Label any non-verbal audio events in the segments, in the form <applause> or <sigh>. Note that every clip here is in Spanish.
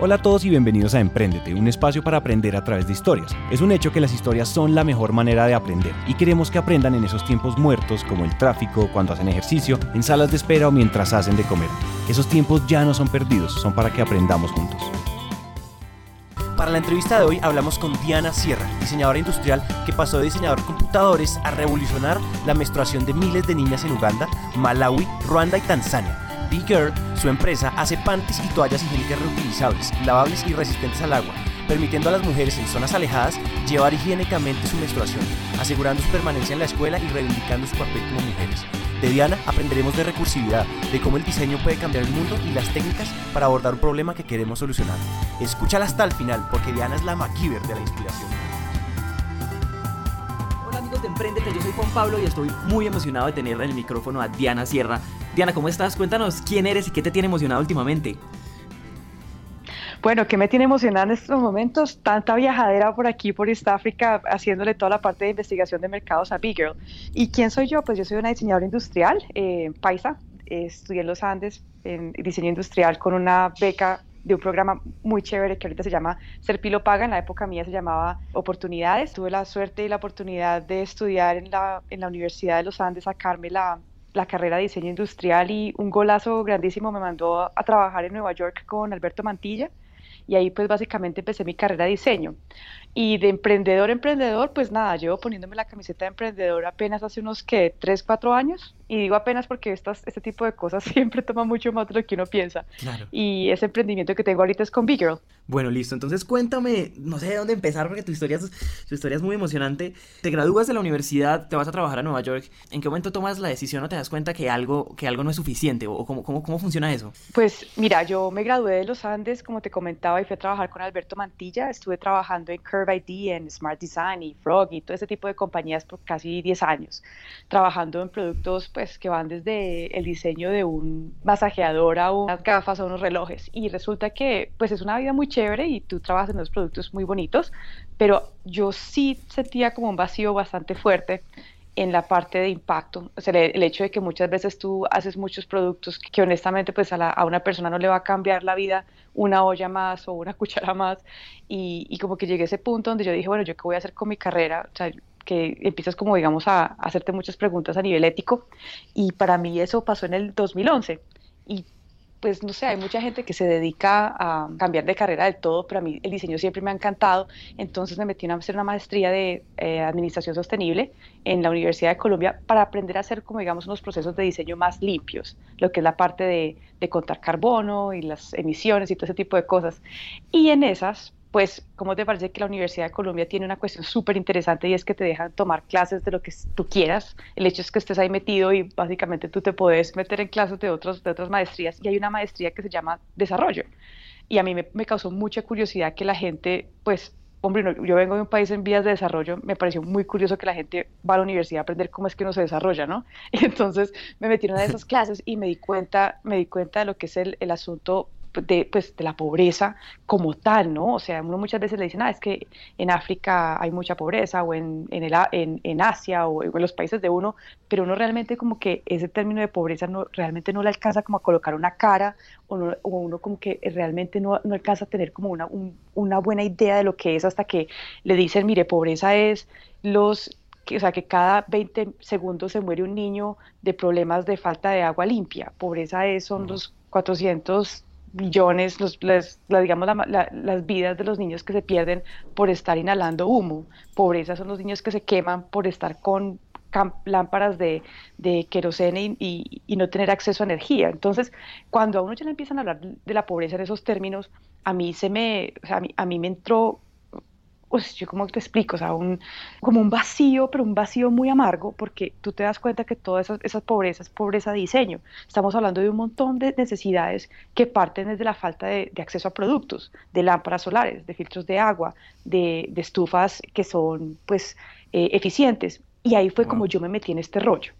Hola a todos y bienvenidos a Emprendete, un espacio para aprender a través de historias. Es un hecho que las historias son la mejor manera de aprender y queremos que aprendan en esos tiempos muertos como el tráfico, cuando hacen ejercicio, en salas de espera o mientras hacen de comer. Esos tiempos ya no son perdidos, son para que aprendamos juntos. Para la entrevista de hoy hablamos con Diana Sierra, diseñadora industrial que pasó de diseñador de computadores a revolucionar la menstruación de miles de niñas en Uganda, Malawi, Ruanda y Tanzania B-Girl, su empresa, hace panties y toallas higiénicas reutilizables, lavables y resistentes al agua, permitiendo a las mujeres en zonas alejadas llevar higiénicamente su menstruación, asegurando su permanencia en la escuela y reivindicando su papel como mujeres. De Diana aprenderemos de recursividad, de cómo el diseño puede cambiar el mundo y las técnicas para abordar un problema que queremos solucionar. Escúchala hasta el final porque Diana es la MacGyver de la inspiración. Hola amigos de Emprendete, yo soy Juan Pablo y estoy muy emocionado de tener en el micrófono a Diana Sierra, Diana, ¿cómo estás? Cuéntanos quién eres y qué te tiene emocionado últimamente. Bueno, ¿qué me tiene emocionada en estos momentos? Tanta viajadera por aquí, por East África, haciéndole toda la parte de investigación de mercados a Big Girl. ¿Y quién soy yo? Pues yo soy una diseñadora industrial, eh, paisa. estudié en los Andes en diseño industrial con una beca de un programa muy chévere que ahorita se llama Serpilo Paga, en la época mía se llamaba Oportunidades. Tuve la suerte y la oportunidad de estudiar en la, en la Universidad de los Andes, sacarme la, la carrera de diseño industrial y un golazo grandísimo me mandó a, trabajar en Nueva York con Alberto Mantilla y ahí pues básicamente empecé mi carrera de diseño. Y de emprendedor, emprendedor, pues nada, llevo poniéndome la camiseta de emprendedor apenas hace unos que 3, 4 años. Y digo apenas porque estas, este tipo de cosas <laughs> siempre toma mucho más de lo que uno piensa. Y ese emprendimiento que tengo ahorita es con Big Girl. Bueno, listo. Entonces cuéntame, no sé de dónde empezar porque tu historia, es, tu historia es muy emocionante. Te gradúas de la universidad, te vas a trabajar a Nueva York. ¿En qué momento tomas la decisión o te das cuenta que algo, que algo no es suficiente? ¿O cómo, cómo, cómo funciona eso? Pues mira, yo me gradué de los Andes, como te comentaba, y fui a trabajar con Alberto Mantilla. Estuve trabajando en Curve ID, en Smart Design y Frog y todo ese tipo de compañías por casi 10 años, trabajando en productos pues que van desde el diseño de un masajeador a unas gafas o unos relojes. Y resulta que pues es una vida muy chévere y tú trabajas en unos productos muy bonitos, pero yo sí sentía como un vacío bastante fuerte en la parte de impacto. O sea, el, hecho de que muchas veces tú haces muchos productos que, honestamente pues a, una persona no le va a cambiar la vida una olla más o una <laughs> cuchara más. Y, y, como que llegué a ese punto donde yo dije, bueno, ¿yo qué voy a hacer con mi carrera? O sea, que empiezas como, digamos, a, a hacerte muchas preguntas a nivel ético. Y para mí eso pasó en el 2011. Y pues no sé, hay mucha gente que se dedica a cambiar de carrera del todo, pero a mí el diseño siempre me ha encantado, entonces me metí a hacer una maestría de eh, administración sostenible en la Universidad de Colombia para aprender a hacer, como digamos, unos procesos de diseño más limpios, lo que es la parte de, de contar carbono y las emisiones y todo ese tipo de cosas. Y en esas, pues, ¿cómo te parece que la Universidad de Colombia tiene una cuestión súper interesante y es que te dejan tomar clases de lo que tú quieras? El hecho es que estés ahí metido y básicamente tú te puedes meter en clases de, otros, de otras maestrías y hay una maestría que se llama desarrollo. Y a mí me, causó mucha curiosidad que la gente, pues, hombre, yo vengo de un país en vías de desarrollo, me pareció muy curioso que la gente va a la universidad a aprender cómo es que uno se desarrolla, ¿no? Y <laughs> entonces me metí en una de esas clases y me di cuenta, me di cuenta de lo que es el, el asunto de, pues, de la pobreza como tal, ¿no? O sea, uno muchas veces le dicen, ah, es que en África hay mucha pobreza, o en, en, el, en, en Asia, o en los países de uno, pero uno realmente como que ese término de pobreza no, realmente no le alcanza como a colocar una cara, o, uno como que realmente no, no, alcanza a tener como una, una buena idea de lo que es hasta que le dicen, mire, pobreza es los o sea, que cada 20 segundos se muere un niño de problemas de falta de agua limpia. Pobreza es, son los 400 millones, los, las, digamos, las vidas de los niños que se pierden por estar inhalando humo. Pobreza son los niños que se queman por estar con lámparas de, de querosene y, y, no tener acceso a energía. Entonces, cuando a uno ya le empiezan a hablar de la pobreza en esos términos, a mí se me, o a mí, a mí me entró pues yo como te explico, o sea, un, como un vacío, pero un vacío muy amargo, porque tú te das cuenta que toda esa, esa pobreza es pobreza de diseño. Estamos hablando de un montón de necesidades que parten desde la falta de, acceso a productos, de lámparas solares, de filtros de agua, de, de estufas que son pues eh, eficientes. Y ahí fue como yo me metí en este rollo.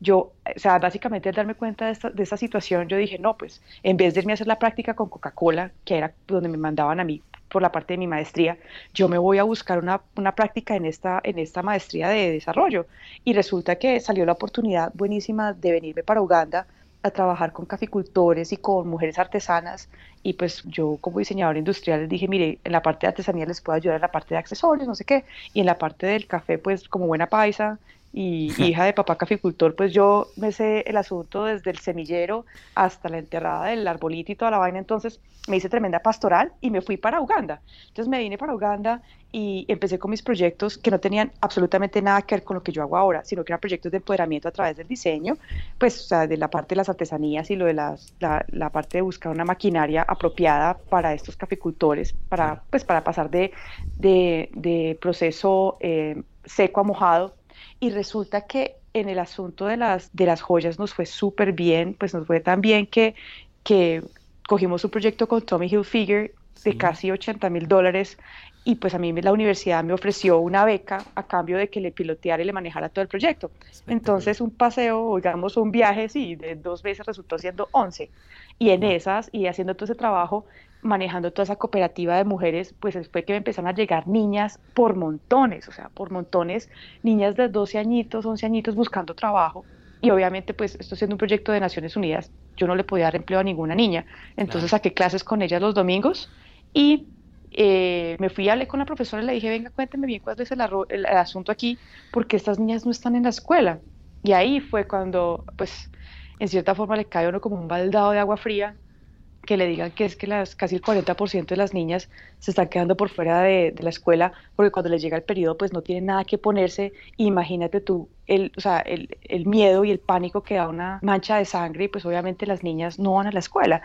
Yo, o sea, básicamente al darme cuenta de esta, de esta situación, yo dije, no, pues en vez de irme a hacer la práctica con Coca-Cola, que era donde me mandaban a mí por la parte de mi maestría, yo me voy a buscar una, una, práctica en esta, en esta maestría de desarrollo. Y resulta que salió la oportunidad buenísima de venirme para Uganda a trabajar con caficultores y con mujeres artesanas y pues yo como diseñadora industrial les dije, mire, en la parte de artesanía les puedo ayudar en la parte de accesorios, no sé qué, y en la parte del café pues como buena paisa <laughs> y hija de papá caficultor, pues yo me sé el asunto desde el semillero hasta la enterrada del arbolito y toda la vaina, entonces me hice tremenda pastoral y me fui para Uganda. Entonces me vine para Uganda y empecé con mis proyectos que no tenían absolutamente nada que ver con lo que yo hago ahora, sino que eran proyectos de empoderamiento a través del diseño, pues o sea, de la parte de las artesanías y lo de las, la, la, parte de buscar una maquinaria apropiada para estos caficultores, para, pues, para pasar de, de, de proceso eh, seco a mojado y resulta que en el asunto de las, de las joyas nos fue súper bien, pues nos fue tan bien que, que cogimos un proyecto con Tommy Hilfiger de casi 80 mil dólares y pues a mí la universidad me ofreció una beca a cambio de que le piloteara y le manejara todo el proyecto. Entonces un paseo, digamos un viaje, sí, de dos veces resultó siendo 11. Y en esas, y haciendo todo ese trabajo, manejando toda esa cooperativa de mujeres, pues fue que me empezaron a llegar niñas por montones, o sea, por montones, niñas de 12 añitos, 11 añitos buscando trabajo. Y obviamente, pues esto siendo un proyecto de Naciones Unidas, yo no le podía dar empleo a ninguna niña. Entonces saqué clases con ellas los domingos y eh, me fui a hablar con la profesora y le dije, venga, cuénteme bien cuál es el, el, asunto aquí, porque estas niñas no están en la escuela. Y ahí fue cuando, pues, en cierta forma le cae uno como un baldado de agua fría que le digan que es que las, casi el 40% de las niñas se están quedando por fuera de, la escuela porque cuando les llega el periodo pues no tienen nada que ponerse. Imagínate tú el, o sea, el, el miedo y el pánico que da una mancha de sangre y pues obviamente las niñas no van a la escuela.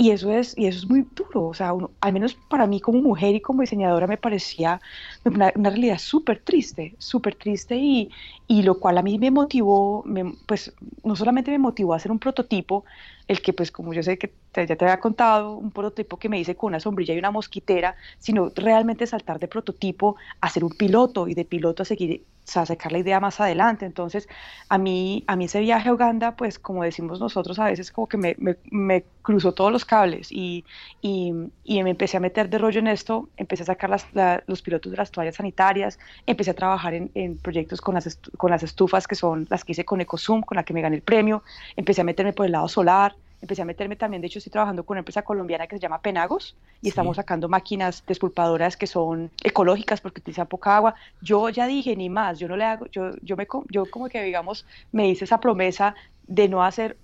Y eso es, y eso es muy duro, o sea, uno, al menos para mí como mujer y como diseñadora me parecía una, realidad súper triste, súper triste y, y, lo cual a mí me motivó, me, pues no solamente me motivó a hacer un prototipo, el que pues como yo sé que te, ya te había contado, un prototipo que me hice con una sombrilla y una mosquitera, sino realmente saltar de prototipo a ser un piloto y de piloto a seguir sea, sacar la idea más adelante. Entonces, a mí, a mí ese viaje a Uganda, pues como decimos nosotros, a veces como que me, me, cruzó todos los cables y, y, y, me empecé a meter de rollo en esto, empecé a sacar las, la, los pilotos de las toallas sanitarias, empecé a trabajar en, en proyectos con las, con las estufas que son las que hice con Ecosum, con la que me gané el premio, empecé a meterme por el lado solar, empecé a meterme también, de hecho estoy trabajando con una empresa colombiana que se llama Penagos y sí. estamos sacando máquinas despulpadoras que son ecológicas porque utilizan poca agua. Yo ya dije ni más, yo no le hago, yo, yo, me, yo como que digamos me hice esa promesa de no hacer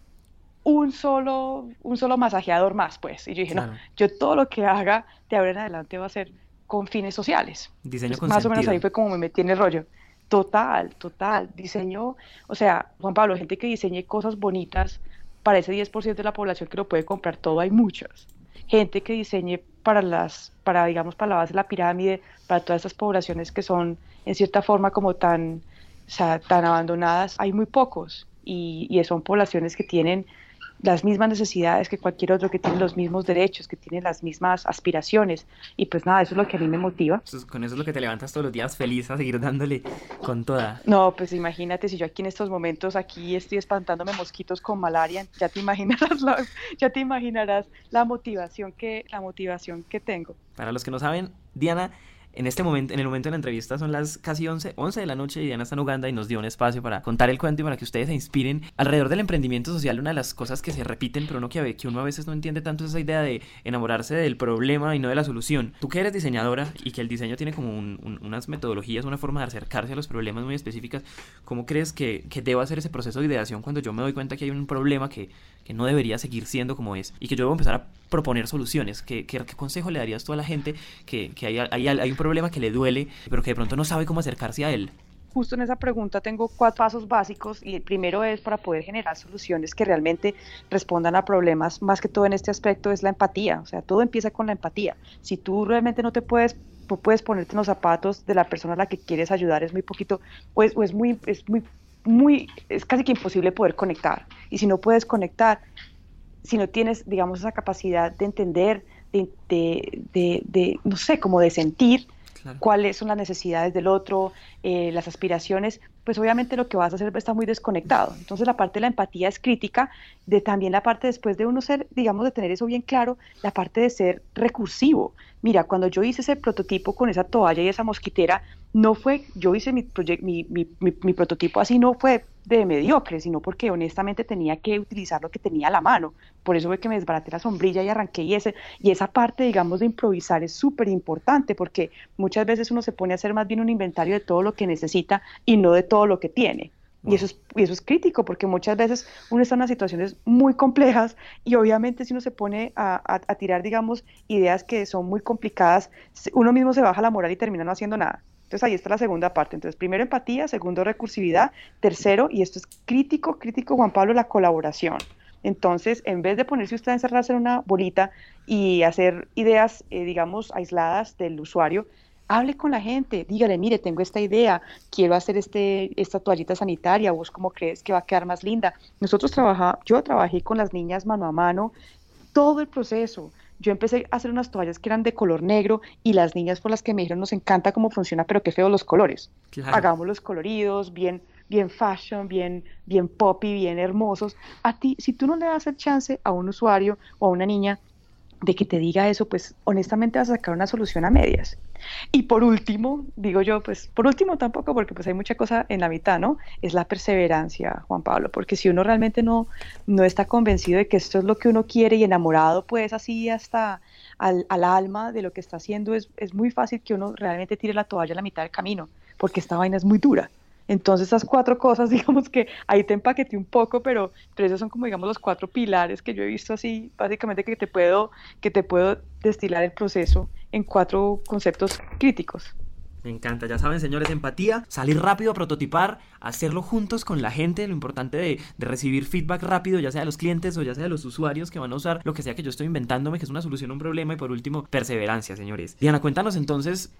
un solo, un solo masajeador más, pues. Y yo dije, claro. no, yo todo lo que haga de ahora en adelante va a ser con fines sociales. Diseño pues, Más sentido. o menos ahí fue como me metí en el rollo. Total, total. Diseño, o sea, Juan Pablo, gente que diseñe cosas bonitas para ese 10% de la población que lo puede comprar todo, hay muchas. Gente que diseñe para las, para digamos, para la base de la pirámide, para todas estas poblaciones que son en cierta forma como tan, tan abandonadas, hay muy pocos. Y, y son poblaciones que tienen las mismas necesidades que cualquier otro, que tiene los mismos derechos, que tiene las mismas aspiraciones. Y pues nada, eso es lo que a mí me motiva. Entonces, con eso es lo que te levantas todos los días feliz a seguir dándole con toda. No, pues imagínate si yo aquí en estos momentos aquí estoy espantándome mosquitos con malaria, ya te imaginarás la, <laughs> ya te imaginarás la motivación que la motivación que tengo. Para los que no saben, Diana en este momento, en el momento de la entrevista son las casi 11, 11 de la noche y Diana está en Uganda y nos dio un espacio para contar el cuento y para que ustedes se inspiren. Alrededor del emprendimiento social, una de las cosas que se repiten, pero no que, que uno a veces no entiende tanto es esa idea de enamorarse del problema y no de la solución. Tú que eres diseñadora y que el diseño tiene como un, un, unas metodologías, una forma de acercarse a los problemas muy específicas, ¿cómo crees que, que debo hacer ese proceso de ideación cuando yo me doy cuenta que hay un problema que, que no debería seguir siendo como es y que yo debo empezar a proponer soluciones? ¿Qué, qué, consejo le darías tú a la gente que, que hay, hay, hay un problema que le duele, pero que de pronto no sabe cómo acercarse a él? Justo en esa pregunta tengo cuatro pasos básicos y el primero es para poder generar soluciones que realmente respondan a problemas, más que todo en este aspecto es la empatía, o sea, todo empieza con la empatía. Si tú realmente no te puedes no puedes ponerte en los zapatos de la persona a la que quieres ayudar, es muy poquito, o es, o es muy, es muy, muy, es casi que imposible poder conectar. Y si no puedes conectar, si no tienes, digamos, esa capacidad de entender, de, de, de, de no sé, como de sentir, Claro. cuáles son las necesidades del otro, eh, las aspiraciones, pues obviamente lo que vas a hacer está muy desconectado. Entonces la parte de la empatía es crítica, de también la parte después de uno ser, digamos, de tener eso bien claro, la parte de ser recursivo. Mira, cuando yo hice ese prototipo con esa toalla y esa mosquitera, no fue, yo hice mi, mi, mi, mi prototipo así, no fue de mediocre, sino porque honestamente tenía que utilizar lo que tenía a la mano. Por eso fue que me desbaraté la sombrilla y arranqué y, ese, y esa parte, digamos, de improvisar es súper importante porque muchas veces uno se pone a hacer más bien un inventario de todo lo que necesita y no de todo lo que tiene. Y eso, es, y eso es crítico porque muchas veces uno está en unas situaciones muy complejas y obviamente si uno se pone a, a, tirar, digamos, ideas que son muy complicadas, uno mismo se baja la moral y termina no haciendo nada. Entonces ahí está la segunda parte. Entonces, primero empatía, segundo recursividad, tercero, y esto es crítico, crítico, Juan Pablo, la colaboración. Entonces, en vez de ponerse usted a encerrarse en una bolita y hacer ideas, eh, digamos, aisladas del usuario, hable con la gente, dígale, mire, tengo esta idea, quiero hacer este, esta toallita sanitaria, vos cómo crees que va a quedar más linda. Nosotros trabajamos, yo trabajé con las niñas mano a mano todo el proceso. Yo empecé a hacer unas toallas que eran de color negro y las niñas por las que me dijeron, nos encanta cómo funciona, pero qué feo los colores. Hagamos los coloridos, bien, bien fashion, bien, bien poppy, bien hermosos. A ti, si tú no le das el chance a un usuario o a una niña de que te diga eso, pues honestamente vas a sacar una solución a medias. Y por último, digo yo, pues por último tampoco, porque pues hay mucha cosa en la mitad, ¿no? Es la perseverancia, Juan Pablo, porque si uno realmente no, no está convencido de que esto es lo que uno quiere y enamorado, pues así hasta al, al alma de lo que está haciendo, es, es muy fácil que uno realmente tire la toalla a la mitad del camino, porque esta vaina es muy dura. Entonces esas cuatro cosas, <laughs> digamos que ahí te empaqueté un poco, pero, pero esos son como digamos los cuatro pilares que yo he visto así, básicamente que te puedo, que te puedo destilar el proceso en cuatro conceptos críticos. Me encanta, ya saben señores, empatía, salir rápido a prototipar, hacerlo juntos con la gente, lo importante de, de, recibir feedback rápido, ya sea de los clientes o ya sea de los usuarios que van a usar lo que sea que yo estoy inventándome, que es una solución a un problema y por último, perseverancia, señores. Diana, cuéntanos entonces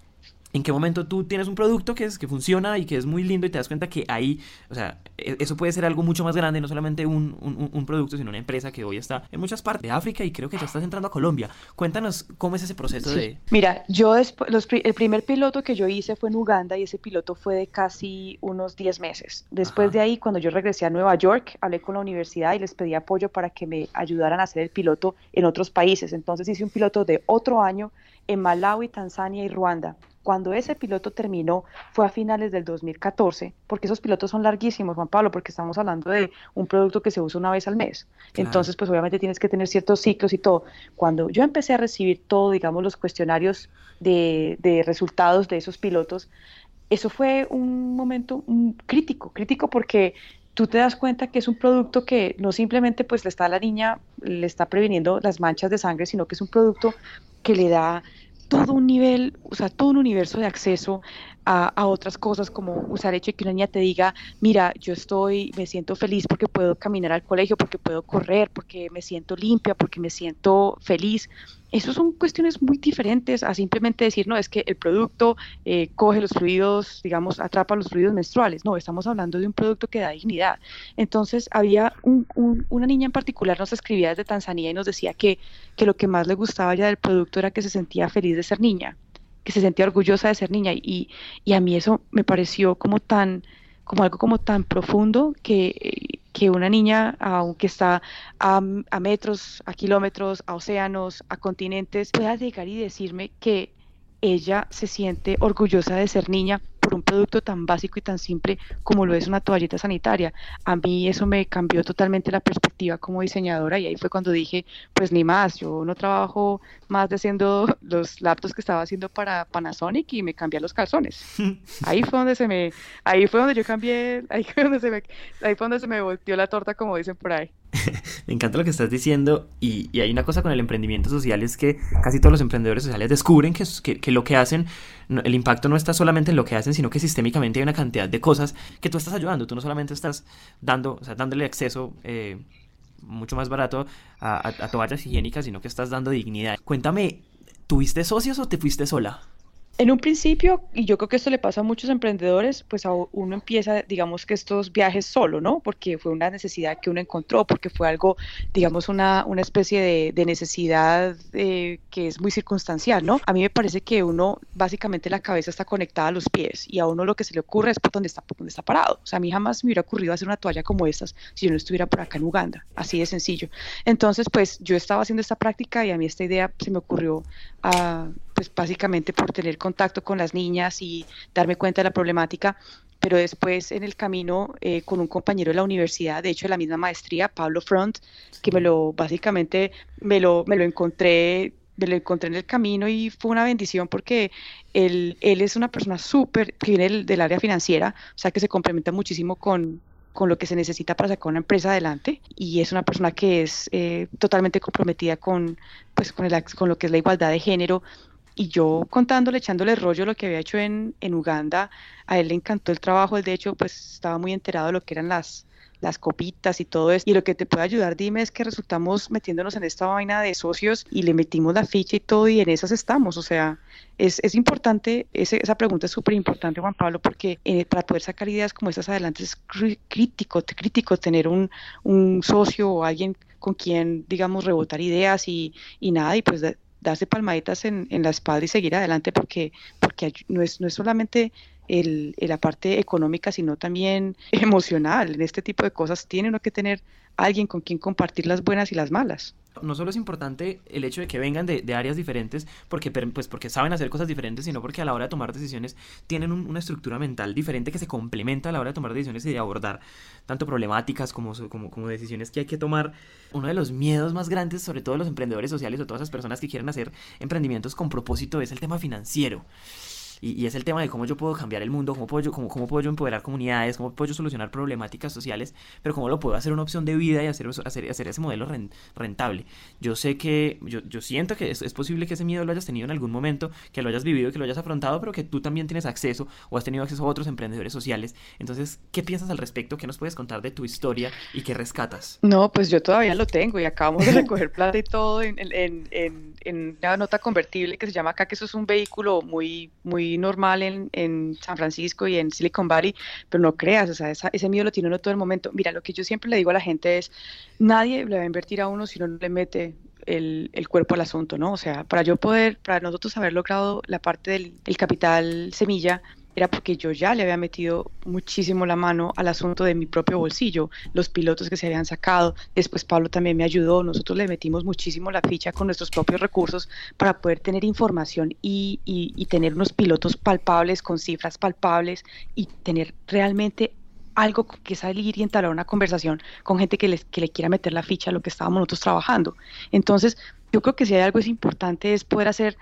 en qué momento tú tienes un producto que, es, que funciona y que es muy lindo y te das cuenta que ahí, o sea, e, eso puede ser algo mucho más grande, no solamente un, un, producto, sino una empresa que hoy está en muchas partes de África y creo que ya estás entrando a Colombia. Cuéntanos cómo es ese proceso de... Mira, yo después, los, el primer piloto que yo hice fue en Uganda y ese piloto fue de casi unos 10 meses. Después de ahí, cuando yo regresé a Nueva York, hablé con la universidad y les pedí apoyo para que me ayudaran a hacer el piloto en otros países. Entonces hice un piloto de otro año en Malawi, Tanzania y Ruanda. Cuando ese piloto terminó fue a finales del 2014, porque esos pilotos son larguísimos, Juan Pablo, porque estamos hablando de un producto que se usa una vez al mes. Entonces, pues obviamente tienes que tener ciertos ciclos y todo. Cuando yo empecé a recibir todo, digamos, los cuestionarios de, de resultados de esos pilotos, eso fue un momento crítico, crítico porque tú te das cuenta que es un producto que no simplemente pues le está a la niña, le está previniendo las manchas de sangre, sino que es un producto que le da todo un nivel, o sea, todo un universo de acceso a, a, otras cosas, como usar hecho de que una niña te diga, mira, yo estoy, me siento feliz porque puedo caminar al colegio, porque puedo correr, porque me siento limpia, porque me siento feliz. Esas son cuestiones muy diferentes a simplemente decir, no, es que el producto eh, coge los fluidos, digamos, atrapa los fluidos menstruales. No, estamos hablando de un producto que da dignidad. Entonces, había una niña en particular, nos escribía desde Tanzania y nos decía que, que lo que más le gustaba ya del producto era que se sentía feliz de ser niña, que se sentía orgullosa de ser niña. Y, y a mí eso me pareció como tan como algo como tan profundo que, que una niña, aunque está a, a, metros, a kilómetros, a océanos, a continentes, pueda llegar y decirme que ella se siente orgullosa de ser niña por un producto tan básico y tan simple como lo es una toallita sanitaria. A mí eso me cambió totalmente la perspectiva como diseñadora y ahí fue cuando dije, pues ni más, yo no trabajo más de haciendo <laughs> los laptops que estaba haciendo para Panasonic y me cambié los calzones. <laughs> Ahí fue donde se me, ahí fue donde yo cambié, ahí fue donde se me, ahí fue donde se me volteó la torta como dicen por ahí. <laughs> me encanta lo que estás diciendo y, hay una cosa con el emprendimiento social es que casi todos los emprendedores sociales descubren que, que, lo que hacen, el impacto no está solamente en lo que hacen, sino que sistémicamente hay una cantidad de cosas que tú estás ayudando. Tú no solamente estás dando, o sea, dándole acceso eh, mucho más barato a toallas higiénicas, sino que estás dando dignidad. Cuéntame, ¿tuviste socios o te fuiste sola? En un principio, y yo creo que esto le pasa a muchos emprendedores, pues a uno empieza, digamos que estos viajes solo, ¿no? Porque fue una necesidad que uno encontró, porque fue algo, digamos, una, una especie de, necesidad eh, que es muy circunstancial, ¿no? A mí me parece que uno, básicamente la cabeza está conectada a los pies y a uno lo que se le ocurre es por dónde está, por dónde está parado. O sea, a mí jamás me hubiera ocurrido hacer una toalla como estas si yo no estuviera por acá en Uganda, así de sencillo. Entonces, pues yo estaba haciendo esta práctica y a mí esta idea se me ocurrió pues básicamente por tener contacto con las niñas y darme cuenta de la problemática, pero después en el camino eh, con un compañero de la universidad, de hecho de la misma maestría, Pablo Front, que me lo básicamente me lo, me lo encontré me lo encontré en el camino y fue una bendición porque él, él es una persona súper, que viene del, área financiera, o sea que se complementa muchísimo con, con lo que se necesita para sacar una empresa adelante y es una persona que es eh, totalmente comprometida con, pues, con, el, con lo que es la igualdad de género. Y yo contándole, echándole rollo lo que había hecho en, en Uganda, a él le encantó el trabajo, él de hecho pues estaba muy enterado de lo que eran las, las copitas y todo eso. Y lo que te puede ayudar, dime, es que resultamos metiéndonos en esta vaina de socios y le metimos la ficha y todo y en esas estamos. O sea, es, es importante, esa pregunta es súper importante, Juan Pablo, porque eh, para poder sacar ideas como estas adelante es crítico, crítico tener un, un socio o alguien con quien, digamos, rebotar ideas y, y nada, y pues darse palmaditas en, en, la espalda y seguir adelante porque, porque no, es, no es solamente el, la parte económica, sino también <laughs> emocional. En este tipo de cosas tiene uno que tener alguien con quien compartir las buenas y las malas. No solo es importante el hecho de que vengan de, áreas diferentes, porque, pues porque saben hacer cosas diferentes, sino porque a la hora de tomar decisiones tienen una estructura mental diferente que se complementa a la hora de tomar decisiones y de abordar tanto problemáticas como, como, como decisiones que hay que tomar. Uno de los miedos más grandes, sobre todo de los emprendedores sociales o todas esas personas que quieren hacer emprendimientos con propósito, es el tema financiero. Y, es el tema de cómo yo puedo cambiar el mundo, cómo puedo, yo, cómo, cómo puedo yo empoderar comunidades, cómo puedo yo solucionar problemáticas sociales, pero cómo lo puedo hacer una opción de vida y hacer, hacer, hacer ese modelo rentable. Yo sé que, yo, yo siento que es, es, posible que ese miedo lo hayas tenido en algún momento, que lo hayas vivido, que lo hayas afrontado, pero que tú también tienes acceso o has tenido acceso a otros emprendedores sociales. Entonces, ¿qué piensas al respecto? ¿Qué nos puedes contar de tu historia y qué rescatas? No, pues yo todavía lo tengo y acabamos de <laughs> recoger plata y todo en, en, en, una nota convertible que se llama acá, que eso es un vehículo muy, muy normal en, en, San Francisco y en Silicon Valley, pero no creas, o sea, ese miedo lo tiene uno todo el momento. Mira, lo que yo siempre le digo a la gente es, nadie le va a invertir a uno si no le mete el, el, cuerpo al asunto, ¿no? O sea, para yo poder, para nosotros haber logrado la parte del el capital semilla, era porque yo ya le había metido muchísimo la mano al asunto de mi propio bolsillo, los pilotos que se habían sacado, después Pablo también me ayudó, nosotros le metimos muchísimo la ficha con nuestros propios recursos para poder tener información y, y, tener unos pilotos palpables, con cifras palpables y tener realmente algo que salir y entablar una conversación con gente que, les, que le quiera meter la ficha a lo que estábamos nosotros trabajando. Entonces, yo creo que si hay algo es importante es poder hacer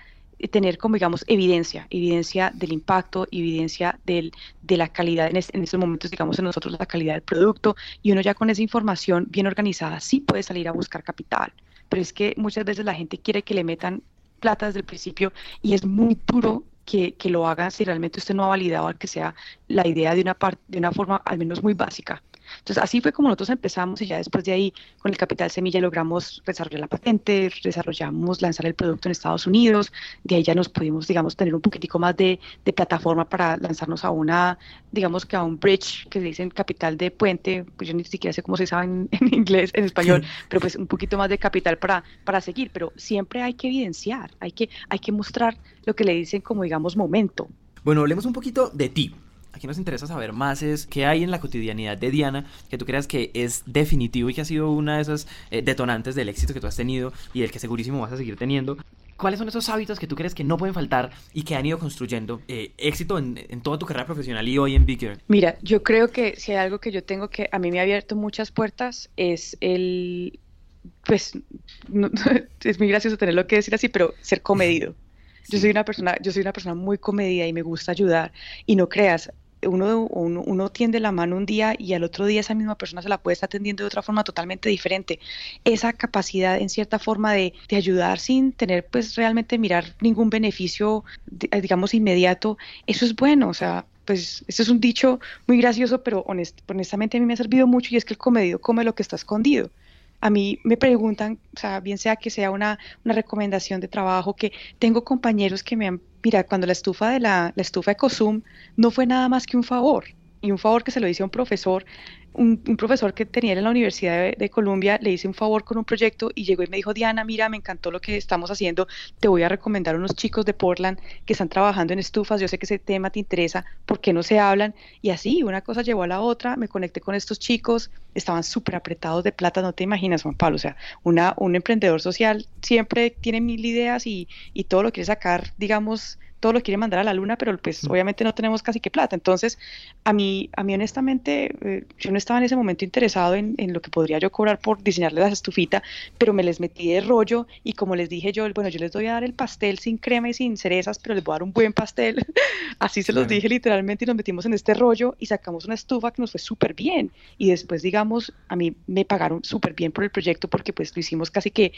tener como digamos evidencia, evidencia del impacto, evidencia del, de la calidad, en, en estos momentos digamos en nosotros la calidad del producto y uno ya con esa información bien organizada sí puede salir a buscar capital, pero es que muchas veces la gente quiere que le metan plata desde el principio y es muy duro que, que, lo haga si realmente usted no ha validado que sea la idea de una, parte de una forma al menos muy básica. Entonces, así fue como nosotros empezamos y ya después de ahí, con el capital semilla, logramos desarrollar la patente, desarrollamos lanzar el producto en Estados Unidos, de ahí ya nos pudimos, digamos, tener un poquitico más de, de plataforma para lanzarnos a una, digamos que a un bridge, que se dice capital de puente, pues yo ni siquiera sé cómo se sabe en, <laughs> en inglés, en español, pero pues un poquito más de capital para, para seguir, pero siempre hay que evidenciar, hay que, hay que mostrar lo que le dicen como, digamos, momento. Bueno, hablemos un poquito de ti. Aquí nos interesa saber más es qué hay en la cotidianidad de Diana que tú creas que es definitivo y que ha sido una de esas eh, detonantes del éxito que tú has tenido y del que segurísimo vas a seguir teniendo. ¿Cuáles son esos hábitos que tú crees que no pueden faltar y que han ido construyendo eh, éxito en, en, toda tu carrera profesional y hoy en Bigger? Mira, yo creo que si hay algo que yo tengo que a mí me ha abierto muchas puertas es el, pues, no, <laughs> es muy gracioso tenerlo que decir así, pero ser comedido. <laughs> Yo soy una persona, yo soy una persona muy comedida y me gusta ayudar y no creas, uno, uno, tiende la mano un día y al otro día esa misma persona se la puede estar atendiendo de otra forma totalmente diferente. Esa capacidad en cierta forma de, de ayudar sin tener pues realmente mirar ningún beneficio, digamos, inmediato, eso es bueno, o sea, pues eso es un dicho muy gracioso, pero honestamente a mí me ha servido mucho y es que el comedido come lo que está escondido a mí me preguntan, o sea, bien sea que sea una, una recomendación de trabajo, que tengo compañeros que me han, mira, cuando la estufa de la, la estufa Ecosum no fue nada más que un favor, y un favor que se lo hice a un profesor un, profesor que tenía en la Universidad de, Columbia le hice un favor con un proyecto y llegó y me dijo, Diana, mira, me encantó lo que estamos haciendo, te voy a recomendar unos chicos de Portland que están trabajando en estufas, yo sé que ese tema te interesa, ¿por qué no se hablan? Y así, una cosa llevó a la otra, me conecté con estos chicos, estaban súper apretados de plata, no te imaginas, Juan Pablo, o sea, una, un emprendedor social siempre tiene mil ideas y, y todo lo quiere sacar, digamos, todo lo quiere mandar a la luna, pero pues mm. obviamente no tenemos casi que plata. Entonces, a mí, a mí honestamente, eh, yo no estaba en ese momento interesado en, en, lo que podría yo cobrar por diseñarle las estufitas, pero me les metí de rollo y como les dije yo, bueno, yo les voy a dar el pastel sin crema y sin cerezas, pero les voy a dar un buen pastel. <laughs> Así se los dije literalmente y nos metimos en este rollo y sacamos una estufa que nos fue súper bien. Y después, digamos, a mí me pagaron súper bien por el proyecto porque pues lo hicimos casi que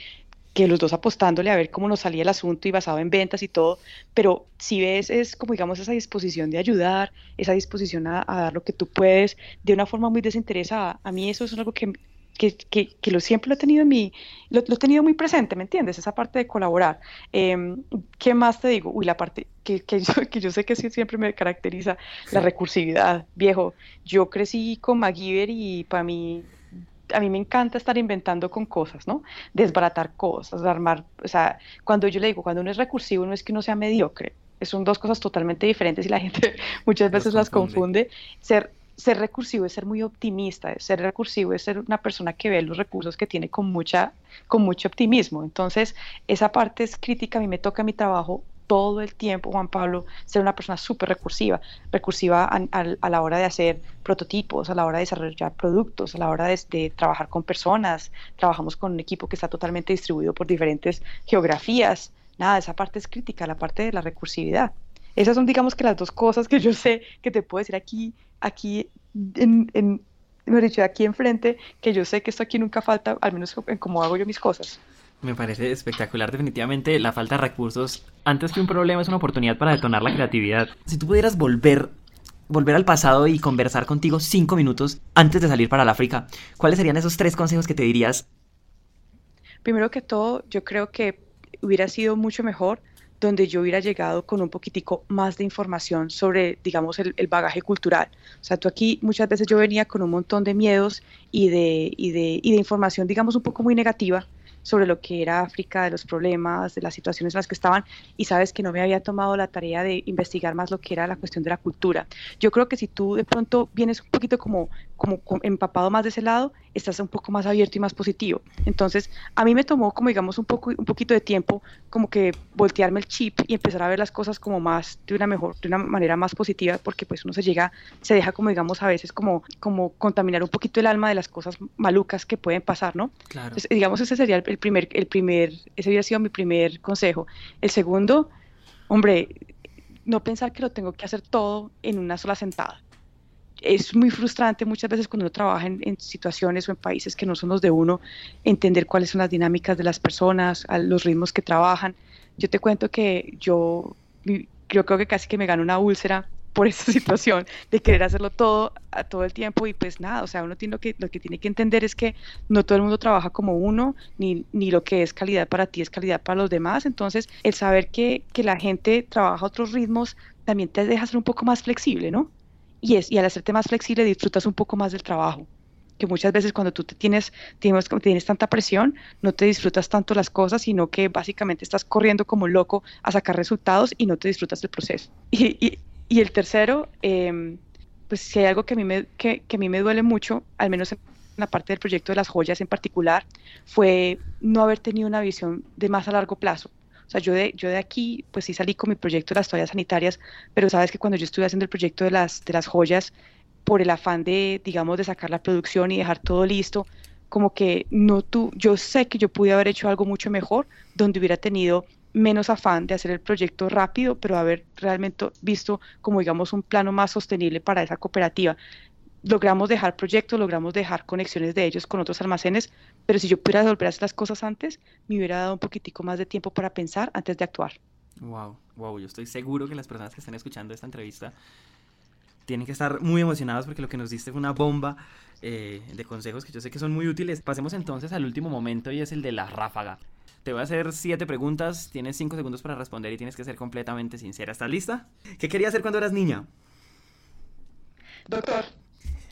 que los dos apostándole a ver cómo nos salía el asunto y basado en ventas y todo, pero si ves es como digamos esa disposición de ayudar, esa disposición a, dar lo que tú puedes de una forma muy desinteresada. A mí eso es algo que, que, que, lo siempre lo he tenido en mi, lo, he tenido muy presente, ¿me entiendes? Esa parte de colaborar. Em, ¿Qué más te digo? Uy, la parte que, que, yo, <laughs> que yo sé que siempre me caracteriza, la recursividad. Viejo, yo crecí con MacGyver y para mí a mí me encanta estar inventando con cosas, ¿no? Desbaratar cosas, armar, o sea, cuando yo le digo, cuando uno es recursivo no es que uno sea mediocre, son dos cosas totalmente diferentes y la gente <laughs> muchas veces las confunde. Ser, ser recursivo es ser muy optimista, ser recursivo es ser una persona que ve los recursos que tiene con, mucha, con mucho optimismo. Entonces, esa parte es crítica, a mí me toca mi trabajo todo el tiempo, Juan Pablo, ser una persona súper recursiva, recursiva a, la hora de hacer prototipos, a la hora de desarrollar productos, a la hora de, trabajar con personas. Trabajamos con un equipo que está totalmente distribuido por diferentes geografías. Nada, esa parte es crítica, la parte de la recursividad. Esas son, digamos, que las dos cosas que yo sé que te puedo decir aquí, aquí me dicho, aquí enfrente, que yo sé que esto aquí nunca falta, al menos en cómo hago yo mis cosas. Me parece espectacular, definitivamente la falta de recursos, antes que un problema, es una oportunidad para detonar la creatividad. Si tú pudieras volver, volver al pasado y conversar contigo cinco minutos antes de salir para el África, ¿cuáles serían esos tres consejos que te dirías? Primero que todo, yo creo que hubiera sido mucho mejor donde yo hubiera llegado con un poquitico más de información sobre, digamos, el, bagaje cultural. O sea, tú aquí muchas veces yo venía con un montón de miedos y de, y de, y de información, digamos, un poco muy negativa sobre lo que era África, de los problemas, de las situaciones en las que estaban, y sabes que no me había tomado la tarea de investigar más lo que era la cuestión de la cultura. Yo creo que si tú de pronto vienes un poquito como, como, empapado más de ese lado, estás un poco más abierto y más positivo. Entonces, a mí me tomó como digamos un poco un poquito de tiempo como que voltearme el chip y empezar a ver las cosas como más de una mejor de una manera más positiva porque pues uno se llega se deja como digamos a veces como como contaminar un poquito el alma de las cosas malucas que pueden pasar, ¿no? Claro. Entonces, digamos ese sería el, primer, el primer, ese hubiera sido mi primer consejo. El segundo, hombre, no pensar que lo tengo que hacer todo en una sola sentada. Es muy frustrante muchas veces cuando uno trabaja en, situaciones o en países que no son los de uno, entender cuáles son las dinámicas de las personas, los ritmos que trabajan. Yo te cuento que yo, yo creo que casi que me gano una úlcera por esa <laughs> situación de querer hacerlo todo a todo el tiempo y pues nada, o sea, uno tiene lo que, lo que tiene que entender es que no todo el mundo trabaja como uno, ni, ni lo que es calidad para ti es calidad para los demás, entonces el saber que, que la gente trabaja a otros ritmos también te deja ser un poco más flexible, ¿no? Y, es, y al hacerte más flexible disfrutas un poco más del trabajo que muchas veces cuando tú te tienes, tienes, tienes tanta presión, no te disfrutas tanto las cosas, sino que básicamente estás corriendo como loco a sacar resultados y no te disfrutas del proceso. <laughs> Y, y el tercero, em, pues si hay algo que a, mí me, que, a mí me duele mucho, al menos en la parte del proyecto de las joyas en particular, fue no haber tenido una visión de más a largo plazo. O sea, yo de, yo de aquí, pues sí salí con mi proyecto de las toallas sanitarias, pero sabes que cuando yo estuve haciendo el proyecto de las, de las joyas, por el afán de, digamos, de sacar la producción y dejar todo listo, como que no tú, yo sé que yo pude haber hecho algo mucho mejor, donde hubiera tenido menos afán de hacer el proyecto rápido, pero haber realmente visto como digamos un plano más sostenible para esa cooperativa. Logramos dejar proyectos, logramos dejar conexiones de ellos con otros almacenes, pero si yo pudiera volver a hacer las cosas antes, me hubiera dado un poquitico más de tiempo para pensar antes de actuar. Wow, wow, yo estoy seguro que las personas que están escuchando esta entrevista tienen que estar muy emocionados porque lo que nos diste fue una bomba eh, de consejos que yo sé que son muy útiles. Pasemos entonces al último momento y es el de la ráfaga. Te voy a hacer siete preguntas, tienes cinco segundos para responder y tienes que ser completamente sincera. ¿Estás lista? ¿Qué querías hacer cuando eras niña? Doctor.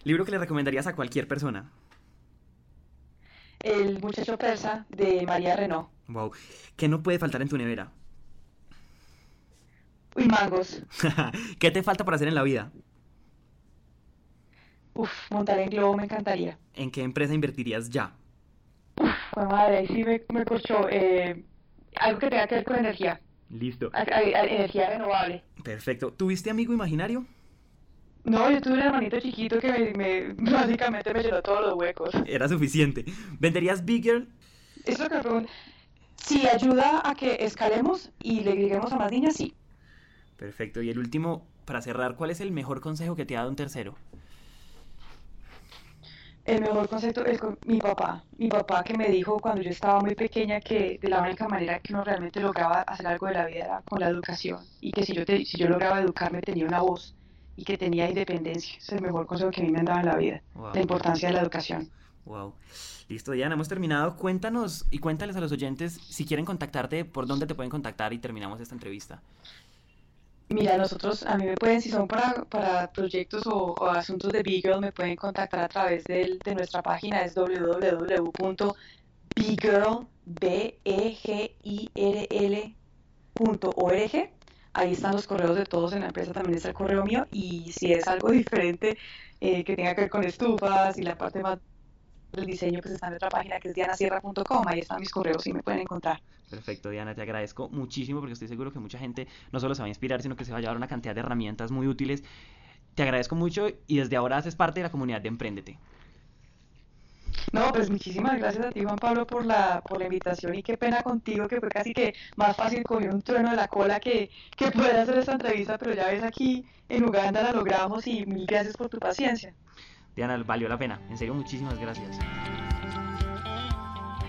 ¿Libro que le recomendarías a cualquier persona? El muchacho persa de María Renault. Wow. ¿Qué no puede faltar en tu nevera? Uy, mangos. <laughs> ¿Qué te falta por hacer en la vida? Uf, montar en globo me encantaría. ¿En qué empresa invertirías ya? Pues madre, ahí sí me, me costó. Eh, algo que tenga que ver con energía. Listo. energía renovable. Perfecto. ¿Tuviste amigo imaginario? No, yo tuve un hermanito chiquito que me, <laughs> básicamente me llenó todos los huecos. Era suficiente. ¿Venderías Big Girl? Eso que Si ayuda a que escalemos y le agreguemos a más niñas, sí. Perfecto. Y el último, para cerrar, ¿cuál es el mejor consejo que te ha dado un tercero? El mejor consejo es con mi papá. Mi papá que me dijo cuando yo estaba muy pequeña que de la única manera que uno realmente lograba hacer algo de la vida era con la educación. Y que si yo, si yo lograba educarme tenía una voz y que tenía independencia. Es el mejor consejo que a mí me han dado en la vida. La importancia de la educación. Wow. Listo, Diana, hemos terminado. Cuéntanos y cuéntales a los oyentes si quieren contactarte, por dónde te pueden contactar y terminamos esta entrevista. Mira, nosotros, a mí me pueden, si son para, para proyectos o, asuntos de Beagle, me pueden contactar a través de, de nuestra página, es www.beagle.org ahí están los correos de todos en la empresa, también está el correo mío y si es algo <laughs> diferente eh, que tenga que ver con estufas y la parte más del diseño, pues está en otra página que es dianasierra.com, ahí están mis correos y me pueden encontrar. Perfecto, Diana, te agradezco muchísimo porque estoy seguro que mucha gente no solo se va a inspirar, sino que se va a llevar una cantidad de herramientas muy útiles. Te agradezco mucho y desde ahora haces parte de la comunidad de Emprendete. No, pues muchísimas gracias a ti, Juan Pablo, por la, por la invitación y qué pena contigo, que fue casi que más fácil coger un trueno de la cola que, que poder hacer esta entrevista, pero ya ves aquí en Uganda la logramos y mil gracias por tu paciencia. Diana, valió la pena. En serio, muchísimas gracias.